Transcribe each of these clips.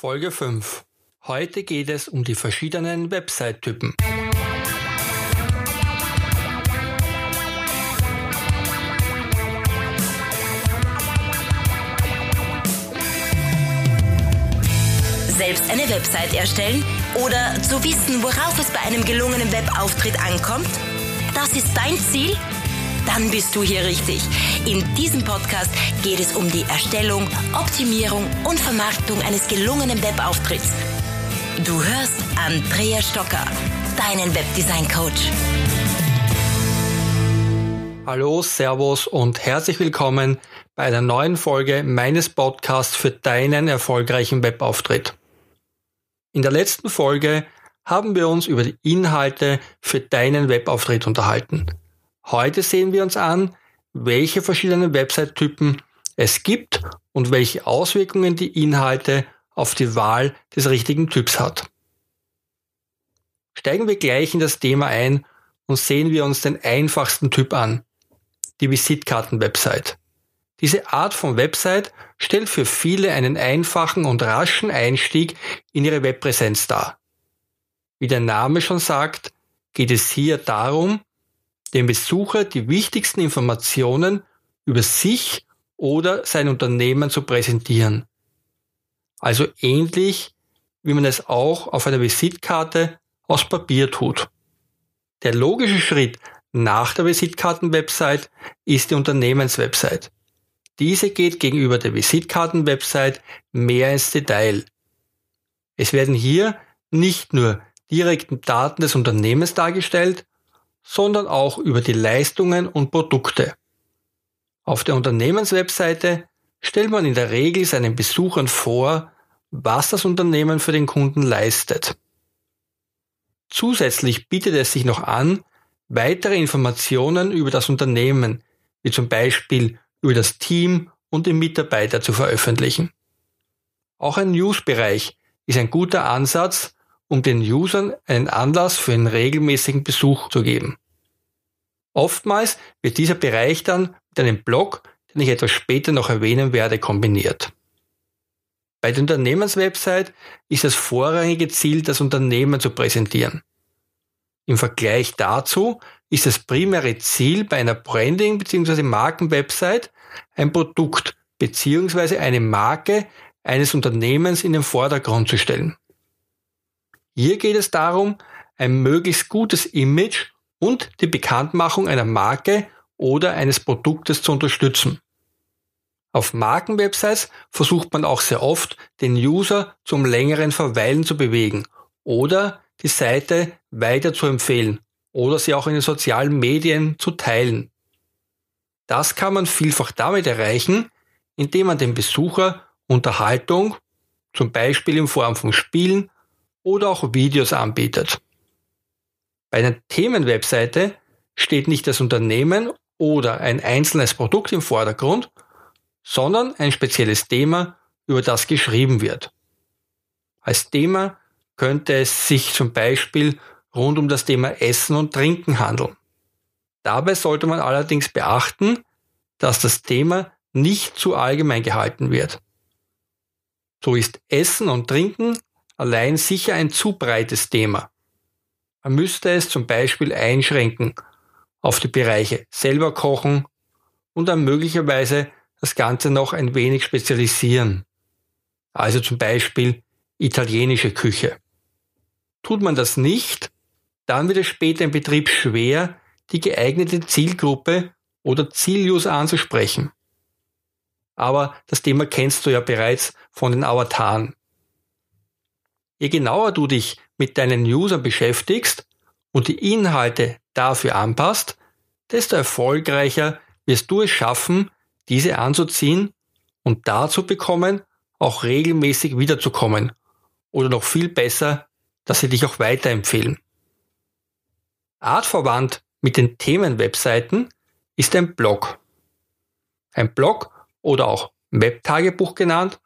Folge 5. Heute geht es um die verschiedenen Website-Typen. Selbst eine Website erstellen oder zu wissen, worauf es bei einem gelungenen Webauftritt ankommt? Das ist dein Ziel? Dann bist du hier richtig. In diesem Podcast geht es um die Erstellung, Optimierung und Vermarktung eines gelungenen Webauftritts. Du hörst Andrea Stocker, deinen Webdesign-Coach. Hallo, Servus und herzlich willkommen bei einer neuen Folge meines Podcasts für deinen erfolgreichen Webauftritt. In der letzten Folge haben wir uns über die Inhalte für deinen Webauftritt unterhalten. Heute sehen wir uns an, welche verschiedenen Website-Typen es gibt und welche Auswirkungen die Inhalte auf die Wahl des richtigen Typs hat. Steigen wir gleich in das Thema ein und sehen wir uns den einfachsten Typ an, die Visitkarten-Website. Diese Art von Website stellt für viele einen einfachen und raschen Einstieg in ihre Webpräsenz dar. Wie der Name schon sagt, geht es hier darum, dem Besucher die wichtigsten Informationen über sich oder sein Unternehmen zu präsentieren. Also ähnlich, wie man es auch auf einer Visitkarte aus Papier tut. Der logische Schritt nach der Visitkarten-Website ist die Unternehmenswebsite. Diese geht gegenüber der Visitkarten-Website mehr ins Detail. Es werden hier nicht nur direkten Daten des Unternehmens dargestellt, sondern auch über die Leistungen und Produkte. Auf der Unternehmenswebseite stellt man in der Regel seinen Besuchern vor, was das Unternehmen für den Kunden leistet. Zusätzlich bietet es sich noch an, weitere Informationen über das Unternehmen, wie zum Beispiel über das Team und die Mitarbeiter zu veröffentlichen. Auch ein News-Bereich ist ein guter Ansatz, um den Usern einen Anlass für einen regelmäßigen Besuch zu geben. Oftmals wird dieser Bereich dann mit einem Blog, den ich etwas später noch erwähnen werde, kombiniert. Bei der Unternehmenswebsite ist das vorrangige Ziel, das Unternehmen zu präsentieren. Im Vergleich dazu ist das primäre Ziel bei einer Branding- bzw. Markenwebsite ein Produkt bzw. eine Marke eines Unternehmens in den Vordergrund zu stellen. Hier geht es darum, ein möglichst gutes Image und die Bekanntmachung einer Marke oder eines Produktes zu unterstützen. Auf Markenwebsites versucht man auch sehr oft, den User zum längeren Verweilen zu bewegen oder die Seite weiter zu empfehlen oder sie auch in den sozialen Medien zu teilen. Das kann man vielfach damit erreichen, indem man dem Besucher Unterhaltung, zum Beispiel in Form von Spielen oder auch Videos anbietet. Bei einer Themenwebseite steht nicht das Unternehmen oder ein einzelnes Produkt im Vordergrund, sondern ein spezielles Thema, über das geschrieben wird. Als Thema könnte es sich zum Beispiel rund um das Thema Essen und Trinken handeln. Dabei sollte man allerdings beachten, dass das Thema nicht zu allgemein gehalten wird. So ist Essen und Trinken allein sicher ein zu breites Thema. Man müsste es zum Beispiel einschränken auf die Bereiche selber kochen und dann möglicherweise das Ganze noch ein wenig spezialisieren. Also zum Beispiel italienische Küche. Tut man das nicht, dann wird es später im Betrieb schwer, die geeignete Zielgruppe oder Zieluser anzusprechen. Aber das Thema kennst du ja bereits von den Avataren. Je genauer du dich mit deinen Usern beschäftigst und die Inhalte dafür anpasst, desto erfolgreicher wirst du es schaffen, diese anzuziehen und dazu bekommen, auch regelmäßig wiederzukommen oder noch viel besser, dass sie dich auch weiterempfehlen. Artverwandt mit den Themenwebseiten ist ein Blog. Ein Blog oder auch Webtagebuch genannt,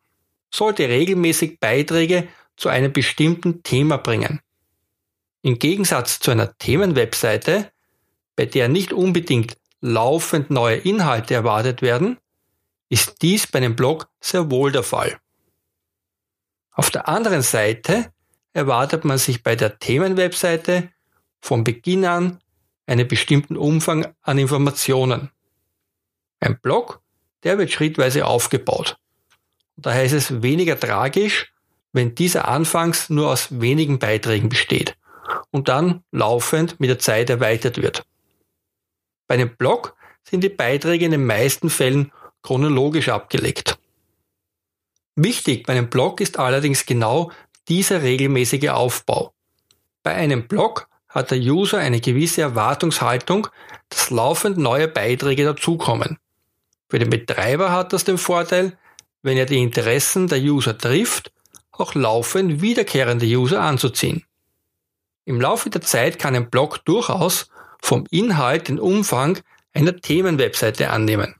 sollte regelmäßig Beiträge zu einem bestimmten Thema bringen. Im Gegensatz zu einer Themenwebseite, bei der nicht unbedingt laufend neue Inhalte erwartet werden, ist dies bei einem Blog sehr wohl der Fall. Auf der anderen Seite erwartet man sich bei der Themenwebseite von Beginn an einen bestimmten Umfang an Informationen. Ein Blog, der wird schrittweise aufgebaut. Daher ist es weniger tragisch, wenn dieser anfangs nur aus wenigen Beiträgen besteht und dann laufend mit der Zeit erweitert wird. Bei einem Blog sind die Beiträge in den meisten Fällen chronologisch abgelegt. Wichtig bei einem Blog ist allerdings genau dieser regelmäßige Aufbau. Bei einem Blog hat der User eine gewisse Erwartungshaltung, dass laufend neue Beiträge dazukommen. Für den Betreiber hat das den Vorteil, wenn er die Interessen der User trifft, auch laufend wiederkehrende User anzuziehen. Im Laufe der Zeit kann ein Blog durchaus vom Inhalt den Umfang einer Themenwebseite annehmen.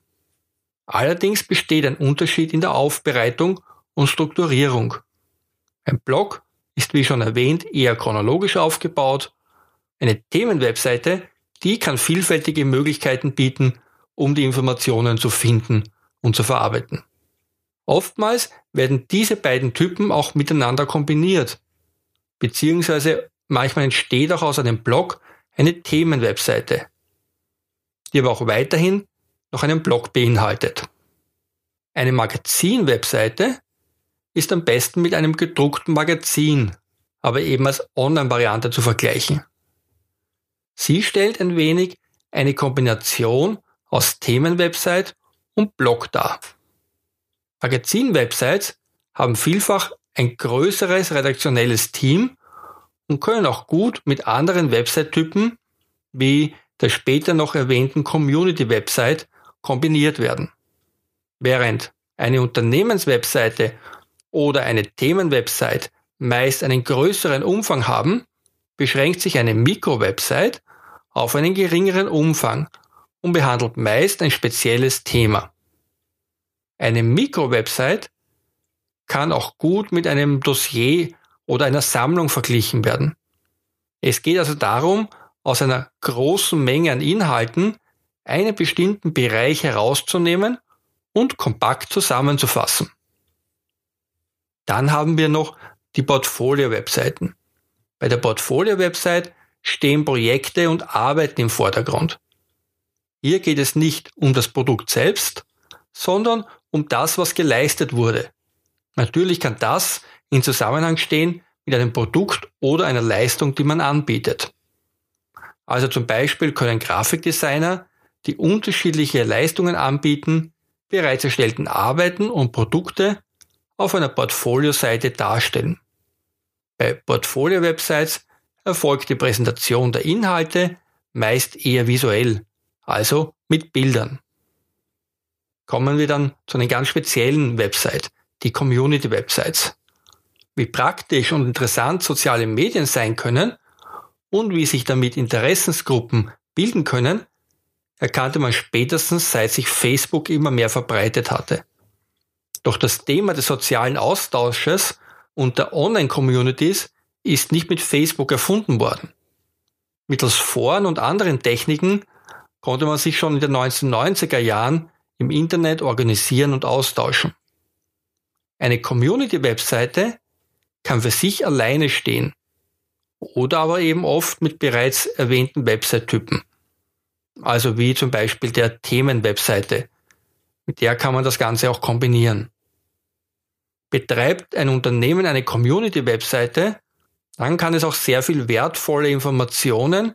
Allerdings besteht ein Unterschied in der Aufbereitung und Strukturierung. Ein Blog ist wie schon erwähnt eher chronologisch aufgebaut. Eine Themenwebseite, die kann vielfältige Möglichkeiten bieten, um die Informationen zu finden und zu verarbeiten. Oftmals werden diese beiden Typen auch miteinander kombiniert, beziehungsweise manchmal entsteht auch aus einem Blog eine Themenwebseite, die aber auch weiterhin noch einen Blog beinhaltet. Eine Magazinwebseite ist am besten mit einem gedruckten Magazin, aber eben als Online-Variante zu vergleichen. Sie stellt ein wenig eine Kombination aus Themenwebsite und Blog dar. Magazin-Websites haben vielfach ein größeres redaktionelles Team und können auch gut mit anderen Website-Typen wie der später noch erwähnten Community-Website kombiniert werden. Während eine Unternehmenswebseite oder eine Themenwebsite meist einen größeren Umfang haben, beschränkt sich eine Mikro-Website auf einen geringeren Umfang und behandelt meist ein spezielles Thema. Eine Mikro-Website kann auch gut mit einem Dossier oder einer Sammlung verglichen werden. Es geht also darum, aus einer großen Menge an Inhalten einen bestimmten Bereich herauszunehmen und kompakt zusammenzufassen. Dann haben wir noch die Portfolio-Webseiten. Bei der Portfolio-Website stehen Projekte und Arbeiten im Vordergrund. Hier geht es nicht um das Produkt selbst, sondern um das, was geleistet wurde. Natürlich kann das in Zusammenhang stehen mit einem Produkt oder einer Leistung, die man anbietet. Also zum Beispiel können Grafikdesigner, die unterschiedliche Leistungen anbieten, bereits erstellten Arbeiten und Produkte auf einer Portfolio-Seite darstellen. Bei Portfolio-Websites erfolgt die Präsentation der Inhalte meist eher visuell, also mit Bildern. Kommen wir dann zu einer ganz speziellen Website, die Community-Websites. Wie praktisch und interessant soziale Medien sein können und wie sich damit Interessensgruppen bilden können, erkannte man spätestens seit sich Facebook immer mehr verbreitet hatte. Doch das Thema des sozialen Austausches und der Online-Communities ist nicht mit Facebook erfunden worden. Mittels Foren und anderen Techniken konnte man sich schon in den 1990er Jahren im Internet organisieren und austauschen. Eine Community-Webseite kann für sich alleine stehen oder aber eben oft mit bereits erwähnten Website-Typen. Also wie zum Beispiel der Themen-Webseite. Mit der kann man das Ganze auch kombinieren. Betreibt ein Unternehmen eine Community-Webseite, dann kann es auch sehr viel wertvolle Informationen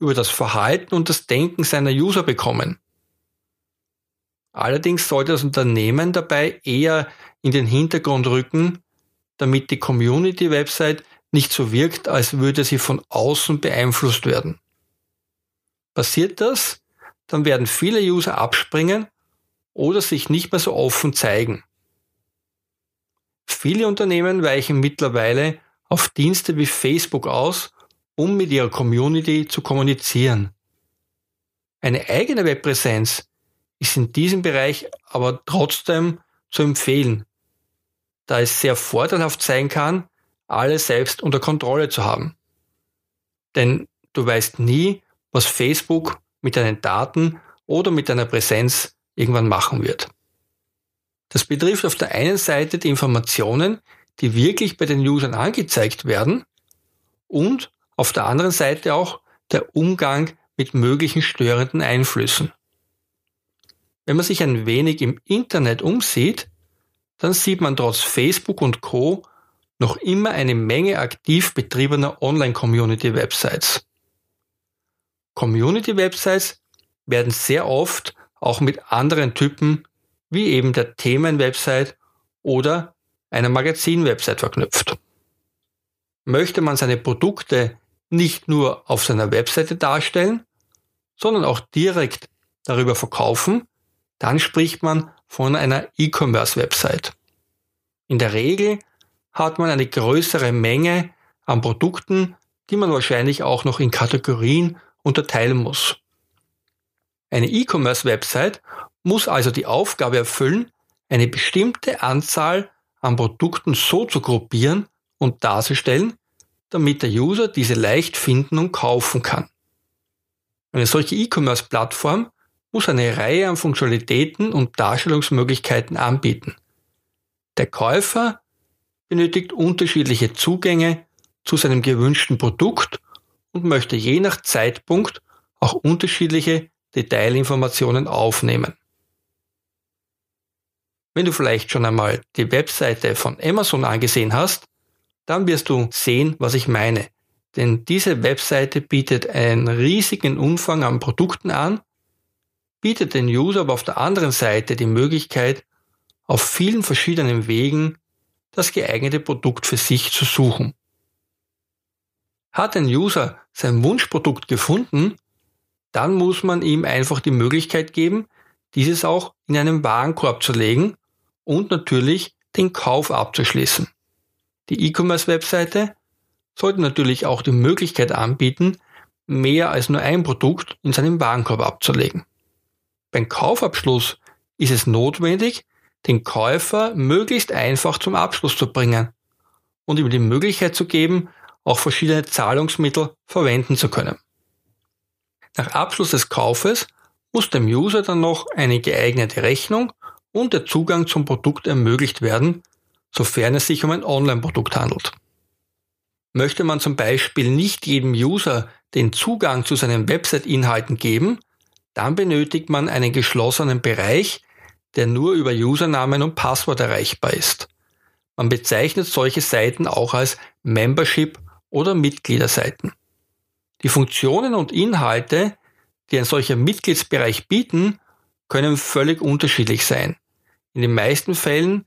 über das Verhalten und das Denken seiner User bekommen. Allerdings sollte das Unternehmen dabei eher in den Hintergrund rücken, damit die Community-Website nicht so wirkt, als würde sie von außen beeinflusst werden. Passiert das, dann werden viele User abspringen oder sich nicht mehr so offen zeigen. Viele Unternehmen weichen mittlerweile auf Dienste wie Facebook aus, um mit ihrer Community zu kommunizieren. Eine eigene Webpräsenz ist in diesem Bereich aber trotzdem zu empfehlen, da es sehr vorteilhaft sein kann, alles selbst unter Kontrolle zu haben. Denn du weißt nie, was Facebook mit deinen Daten oder mit deiner Präsenz irgendwann machen wird. Das betrifft auf der einen Seite die Informationen, die wirklich bei den Usern angezeigt werden und auf der anderen Seite auch der Umgang mit möglichen störenden Einflüssen. Wenn man sich ein wenig im Internet umsieht, dann sieht man trotz Facebook und Co noch immer eine Menge aktiv betriebener Online-Community-Websites. Community-Websites werden sehr oft auch mit anderen Typen wie eben der Themen-Website oder einer Magazin-Website verknüpft. Möchte man seine Produkte nicht nur auf seiner Webseite darstellen, sondern auch direkt darüber verkaufen, dann spricht man von einer E-Commerce-Website. In der Regel hat man eine größere Menge an Produkten, die man wahrscheinlich auch noch in Kategorien unterteilen muss. Eine E-Commerce-Website muss also die Aufgabe erfüllen, eine bestimmte Anzahl an Produkten so zu gruppieren und darzustellen, damit der User diese leicht finden und kaufen kann. Eine solche E-Commerce-Plattform muss eine Reihe an Funktionalitäten und Darstellungsmöglichkeiten anbieten. Der Käufer benötigt unterschiedliche Zugänge zu seinem gewünschten Produkt und möchte je nach Zeitpunkt auch unterschiedliche Detailinformationen aufnehmen. Wenn du vielleicht schon einmal die Webseite von Amazon angesehen hast, dann wirst du sehen, was ich meine. Denn diese Webseite bietet einen riesigen Umfang an Produkten an, bietet den User aber auf der anderen Seite die Möglichkeit, auf vielen verschiedenen Wegen das geeignete Produkt für sich zu suchen. Hat ein User sein Wunschprodukt gefunden, dann muss man ihm einfach die Möglichkeit geben, dieses auch in einen Warenkorb zu legen und natürlich den Kauf abzuschließen. Die E-Commerce-Webseite sollte natürlich auch die Möglichkeit anbieten, mehr als nur ein Produkt in seinem Warenkorb abzulegen. Beim Kaufabschluss ist es notwendig, den Käufer möglichst einfach zum Abschluss zu bringen und ihm die Möglichkeit zu geben, auch verschiedene Zahlungsmittel verwenden zu können. Nach Abschluss des Kaufes muss dem User dann noch eine geeignete Rechnung und der Zugang zum Produkt ermöglicht werden, sofern es sich um ein Online-Produkt handelt. Möchte man zum Beispiel nicht jedem User den Zugang zu seinen Website-Inhalten geben, dann benötigt man einen geschlossenen Bereich, der nur über Usernamen und Passwort erreichbar ist. Man bezeichnet solche Seiten auch als Membership oder Mitgliederseiten. Die Funktionen und Inhalte, die ein solcher Mitgliedsbereich bieten, können völlig unterschiedlich sein. In den meisten Fällen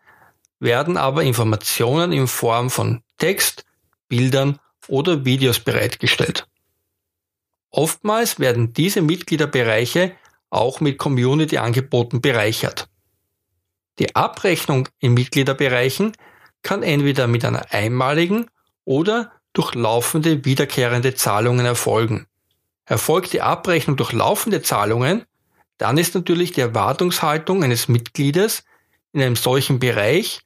werden aber Informationen in Form von Text, Bildern oder Videos bereitgestellt. Oftmals werden diese Mitgliederbereiche auch mit Community-Angeboten bereichert. Die Abrechnung in Mitgliederbereichen kann entweder mit einer einmaligen oder durch laufende wiederkehrende Zahlungen erfolgen. Erfolgt die Abrechnung durch laufende Zahlungen, dann ist natürlich die Erwartungshaltung eines Mitgliedes in einem solchen Bereich,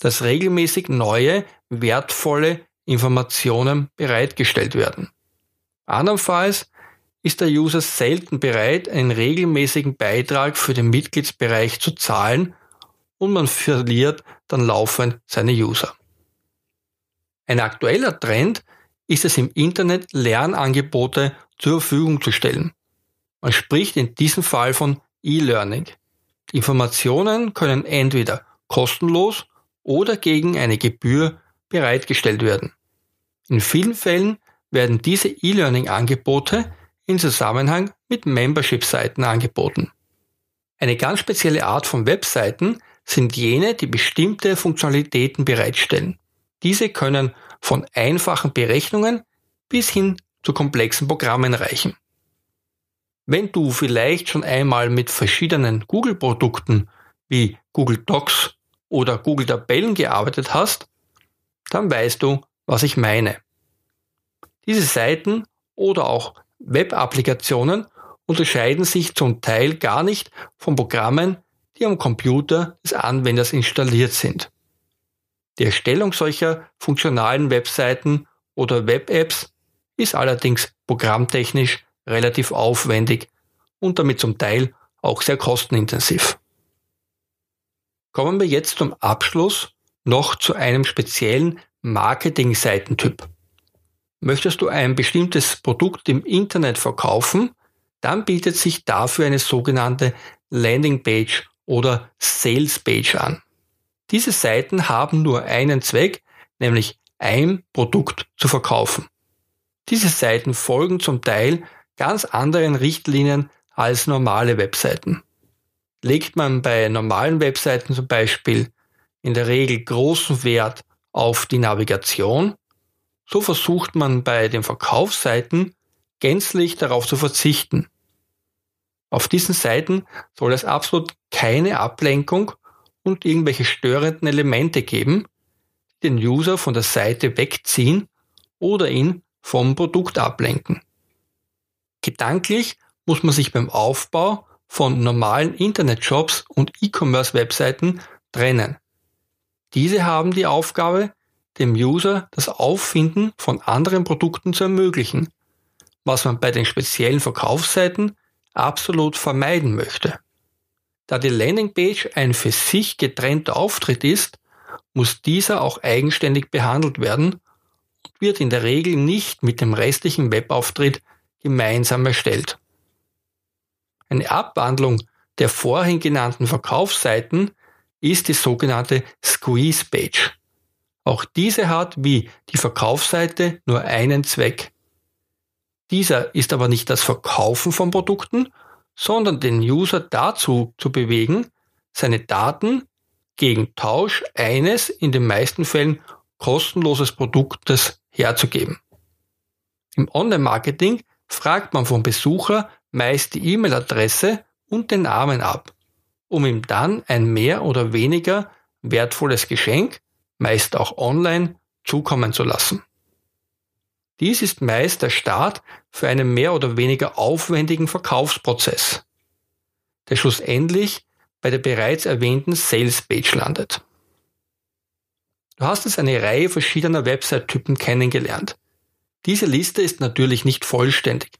dass regelmäßig neue, wertvolle Informationen bereitgestellt werden. Andernfalls ist der User selten bereit, einen regelmäßigen Beitrag für den Mitgliedsbereich zu zahlen und man verliert dann laufend seine User. Ein aktueller Trend ist es im Internet Lernangebote zur Verfügung zu stellen. Man spricht in diesem Fall von E-Learning. Informationen können entweder kostenlos oder gegen eine Gebühr bereitgestellt werden. In vielen Fällen werden diese E-Learning-Angebote in Zusammenhang mit Membership-Seiten angeboten. Eine ganz spezielle Art von Webseiten sind jene, die bestimmte Funktionalitäten bereitstellen. Diese können von einfachen Berechnungen bis hin zu komplexen Programmen reichen. Wenn du vielleicht schon einmal mit verschiedenen Google-Produkten wie Google Docs oder Google Tabellen gearbeitet hast, dann weißt du, was ich meine. Diese Seiten oder auch Web-Applikationen unterscheiden sich zum Teil gar nicht von Programmen, die am Computer des Anwenders installiert sind. Die Erstellung solcher funktionalen Webseiten oder Web-Apps ist allerdings programmtechnisch relativ aufwendig und damit zum Teil auch sehr kostenintensiv. Kommen wir jetzt zum Abschluss noch zu einem speziellen Marketing-Seitentyp. Möchtest du ein bestimmtes Produkt im Internet verkaufen, dann bietet sich dafür eine sogenannte Landingpage oder Salespage an. Diese Seiten haben nur einen Zweck, nämlich ein Produkt zu verkaufen. Diese Seiten folgen zum Teil ganz anderen Richtlinien als normale Webseiten. Legt man bei normalen Webseiten zum Beispiel in der Regel großen Wert auf die Navigation, so versucht man bei den Verkaufsseiten gänzlich darauf zu verzichten. Auf diesen Seiten soll es absolut keine Ablenkung und irgendwelche störenden Elemente geben, die den User von der Seite wegziehen oder ihn vom Produkt ablenken. Gedanklich muss man sich beim Aufbau von normalen Internetshops und E-Commerce-Webseiten trennen. Diese haben die Aufgabe, dem User das Auffinden von anderen Produkten zu ermöglichen, was man bei den speziellen Verkaufsseiten absolut vermeiden möchte. Da die Landingpage ein für sich getrennter Auftritt ist, muss dieser auch eigenständig behandelt werden und wird in der Regel nicht mit dem restlichen Webauftritt gemeinsam erstellt. Eine Abwandlung der vorhin genannten Verkaufsseiten ist die sogenannte Squeeze Page. Auch diese hat wie die Verkaufsseite nur einen Zweck. Dieser ist aber nicht das Verkaufen von Produkten, sondern den User dazu zu bewegen, seine Daten gegen Tausch eines in den meisten Fällen kostenloses Produktes herzugeben. Im Online-Marketing fragt man vom Besucher meist die E-Mail-Adresse und den Namen ab, um ihm dann ein mehr oder weniger wertvolles Geschenk meist auch online, zukommen zu lassen. Dies ist meist der Start für einen mehr oder weniger aufwendigen Verkaufsprozess, der schlussendlich bei der bereits erwähnten Sales Page landet. Du hast jetzt eine Reihe verschiedener Website-Typen kennengelernt. Diese Liste ist natürlich nicht vollständig,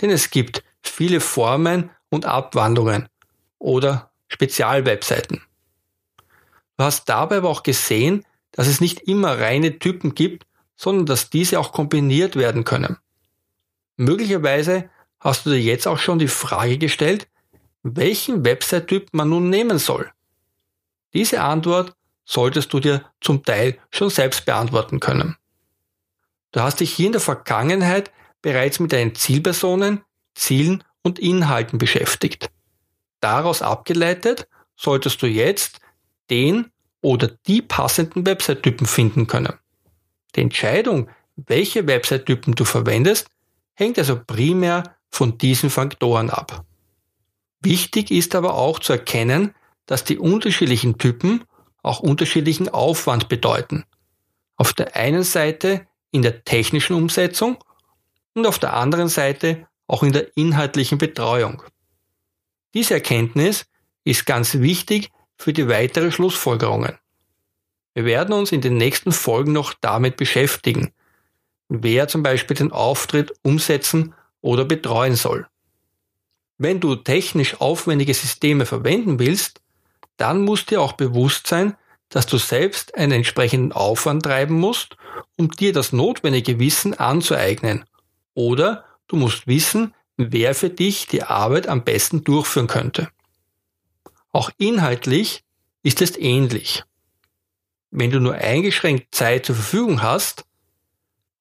denn es gibt viele Formen und Abwandlungen oder Spezialwebseiten. Du hast dabei aber auch gesehen, dass es nicht immer reine Typen gibt, sondern dass diese auch kombiniert werden können. Möglicherweise hast du dir jetzt auch schon die Frage gestellt, welchen Website-Typ man nun nehmen soll. Diese Antwort solltest du dir zum Teil schon selbst beantworten können. Du hast dich hier in der Vergangenheit bereits mit deinen Zielpersonen, Zielen und Inhalten beschäftigt. Daraus abgeleitet solltest du jetzt den oder die passenden Website-Typen finden können. Die Entscheidung, welche Website-Typen du verwendest, hängt also primär von diesen Faktoren ab. Wichtig ist aber auch zu erkennen, dass die unterschiedlichen Typen auch unterschiedlichen Aufwand bedeuten. Auf der einen Seite in der technischen Umsetzung und auf der anderen Seite auch in der inhaltlichen Betreuung. Diese Erkenntnis ist ganz wichtig für die weitere Schlussfolgerungen. Wir werden uns in den nächsten Folgen noch damit beschäftigen, wer zum Beispiel den Auftritt umsetzen oder betreuen soll. Wenn du technisch aufwendige Systeme verwenden willst, dann muss dir auch bewusst sein, dass du selbst einen entsprechenden Aufwand treiben musst, um dir das notwendige Wissen anzueignen. Oder du musst wissen, wer für dich die Arbeit am besten durchführen könnte. Auch inhaltlich ist es ähnlich. Wenn du nur eingeschränkt Zeit zur Verfügung hast,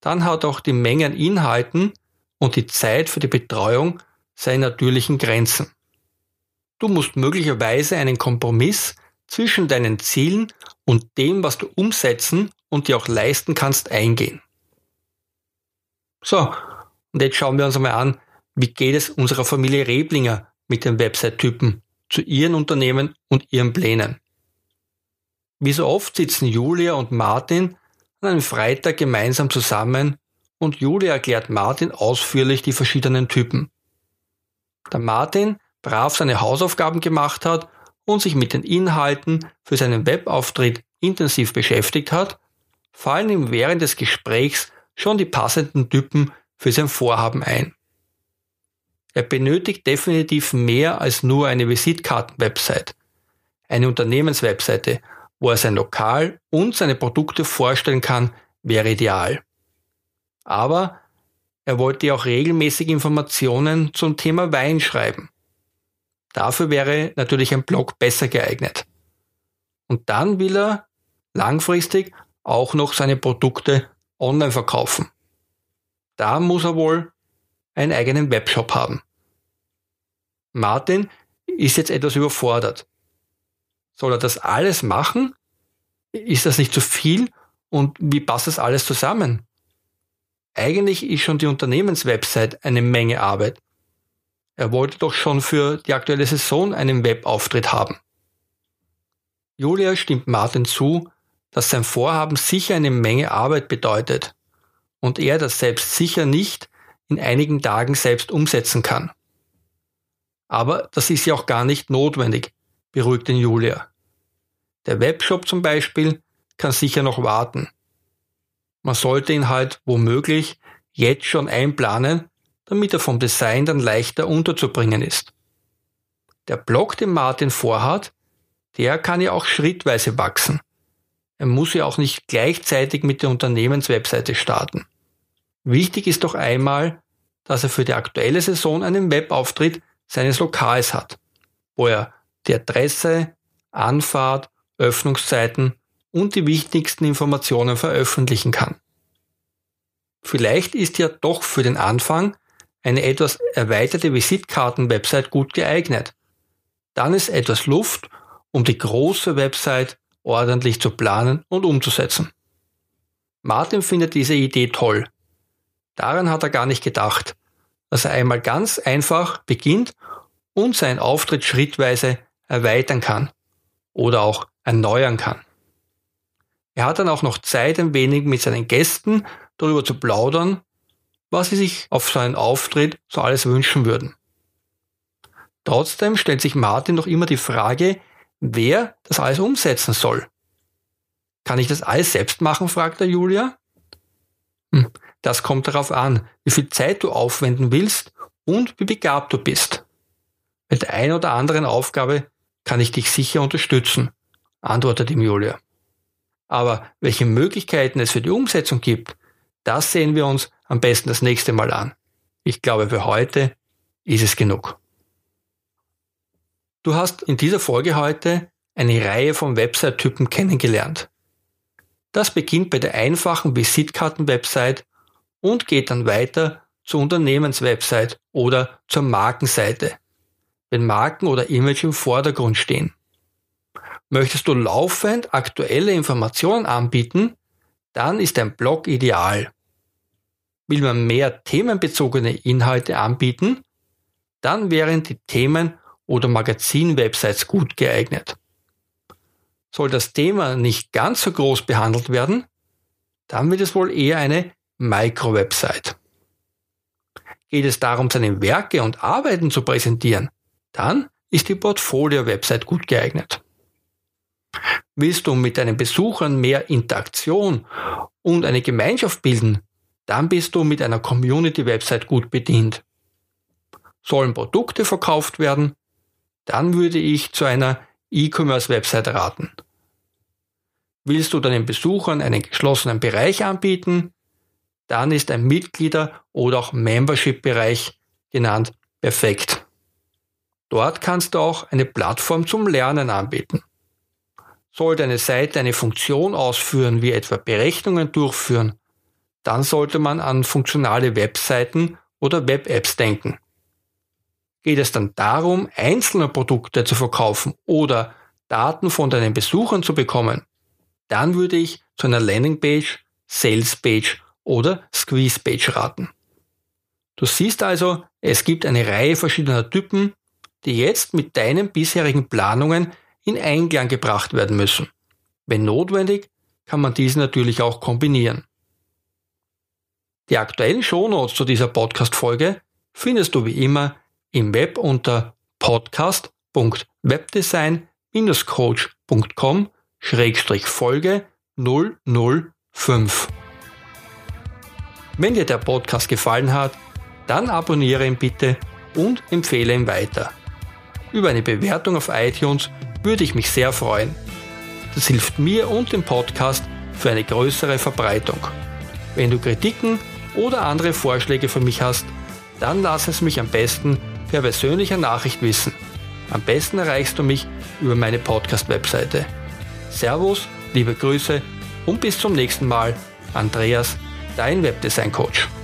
dann hat auch die Menge an Inhalten und die Zeit für die Betreuung seine natürlichen Grenzen. Du musst möglicherweise einen Kompromiss zwischen deinen Zielen und dem, was du umsetzen und dir auch leisten kannst, eingehen. So, und jetzt schauen wir uns einmal an, wie geht es unserer Familie Reblinger mit den Website-Typen zu ihren Unternehmen und ihren Plänen. Wie so oft sitzen Julia und Martin an einem Freitag gemeinsam zusammen und Julia erklärt Martin ausführlich die verschiedenen Typen. Da Martin brav seine Hausaufgaben gemacht hat und sich mit den Inhalten für seinen Webauftritt intensiv beschäftigt hat, fallen ihm während des Gesprächs schon die passenden Typen für sein Vorhaben ein. Er benötigt definitiv mehr als nur eine Visitkarten-Website, eine Unternehmenswebseite wo er sein Lokal und seine Produkte vorstellen kann, wäre ideal. Aber er wollte auch regelmäßig Informationen zum Thema Wein schreiben. Dafür wäre natürlich ein Blog besser geeignet. Und dann will er langfristig auch noch seine Produkte online verkaufen. Da muss er wohl einen eigenen Webshop haben. Martin ist jetzt etwas überfordert. Soll er das alles machen? Ist das nicht zu viel? Und wie passt das alles zusammen? Eigentlich ist schon die Unternehmenswebsite eine Menge Arbeit. Er wollte doch schon für die aktuelle Saison einen Webauftritt haben. Julia stimmt Martin zu, dass sein Vorhaben sicher eine Menge Arbeit bedeutet und er das selbst sicher nicht in einigen Tagen selbst umsetzen kann. Aber das ist ja auch gar nicht notwendig, beruhigt ihn Julia. Der Webshop zum Beispiel kann sicher noch warten. Man sollte ihn halt womöglich jetzt schon einplanen, damit er vom Design dann leichter unterzubringen ist. Der Blog, den Martin vorhat, der kann ja auch schrittweise wachsen. Er muss ja auch nicht gleichzeitig mit der Unternehmenswebseite starten. Wichtig ist doch einmal, dass er für die aktuelle Saison einen Webauftritt seines Lokals hat, wo er die Adresse, Anfahrt, Öffnungszeiten und die wichtigsten Informationen veröffentlichen kann. Vielleicht ist ja doch für den Anfang eine etwas erweiterte Visitkarten-Website gut geeignet. Dann ist etwas Luft, um die große Website ordentlich zu planen und umzusetzen. Martin findet diese Idee toll. Daran hat er gar nicht gedacht, dass er einmal ganz einfach beginnt und seinen Auftritt schrittweise erweitern kann oder auch erneuern kann. Er hat dann auch noch Zeit, ein wenig mit seinen Gästen darüber zu plaudern, was sie sich auf seinen Auftritt so alles wünschen würden. Trotzdem stellt sich Martin noch immer die Frage, wer das alles umsetzen soll. Kann ich das alles selbst machen, fragt er Julia. Hm, das kommt darauf an, wie viel Zeit du aufwenden willst und wie begabt du bist. Bei der einen oder anderen Aufgabe kann ich dich sicher unterstützen, antwortet ihm Julia. Aber welche Möglichkeiten es für die Umsetzung gibt, das sehen wir uns am besten das nächste Mal an. Ich glaube, für heute ist es genug. Du hast in dieser Folge heute eine Reihe von Website-Typen kennengelernt. Das beginnt bei der einfachen Visitkarten-Website und geht dann weiter zur Unternehmenswebsite oder zur Markenseite, wenn Marken oder Image im Vordergrund stehen. Möchtest du laufend aktuelle Informationen anbieten, dann ist ein Blog ideal. Will man mehr themenbezogene Inhalte anbieten, dann wären die Themen- oder Magazin-Websites gut geeignet. Soll das Thema nicht ganz so groß behandelt werden, dann wird es wohl eher eine Micro-Website. Geht es darum, seine Werke und Arbeiten zu präsentieren, dann ist die Portfolio-Website gut geeignet. Willst du mit deinen Besuchern mehr Interaktion und eine Gemeinschaft bilden, dann bist du mit einer Community-Website gut bedient. Sollen Produkte verkauft werden, dann würde ich zu einer E-Commerce-Website raten. Willst du deinen Besuchern einen geschlossenen Bereich anbieten, dann ist ein Mitglieder- oder auch Membership-Bereich genannt perfekt. Dort kannst du auch eine Plattform zum Lernen anbieten. Soll deine Seite eine Funktion ausführen, wie etwa Berechnungen durchführen, dann sollte man an funktionale Webseiten oder Web-Apps denken. Geht es dann darum, einzelne Produkte zu verkaufen oder Daten von deinen Besuchern zu bekommen, dann würde ich zu einer Landingpage, Salespage oder Squeezepage raten. Du siehst also, es gibt eine Reihe verschiedener Typen, die jetzt mit deinen bisherigen Planungen in Einklang gebracht werden müssen. Wenn notwendig, kann man diese natürlich auch kombinieren. Die aktuellen Shownotes zu dieser Podcast-Folge findest du wie immer im Web unter podcast.webdesign-coach.com-folge 005. Wenn dir der Podcast gefallen hat, dann abonniere ihn bitte und empfehle ihn weiter. Über eine Bewertung auf iTunes würde ich mich sehr freuen. Das hilft mir und dem Podcast für eine größere Verbreitung. Wenn du Kritiken oder andere Vorschläge für mich hast, dann lass es mich am besten per persönlicher Nachricht wissen. Am besten erreichst du mich über meine Podcast-Webseite. Servus, liebe Grüße und bis zum nächsten Mal. Andreas, dein Webdesign-Coach.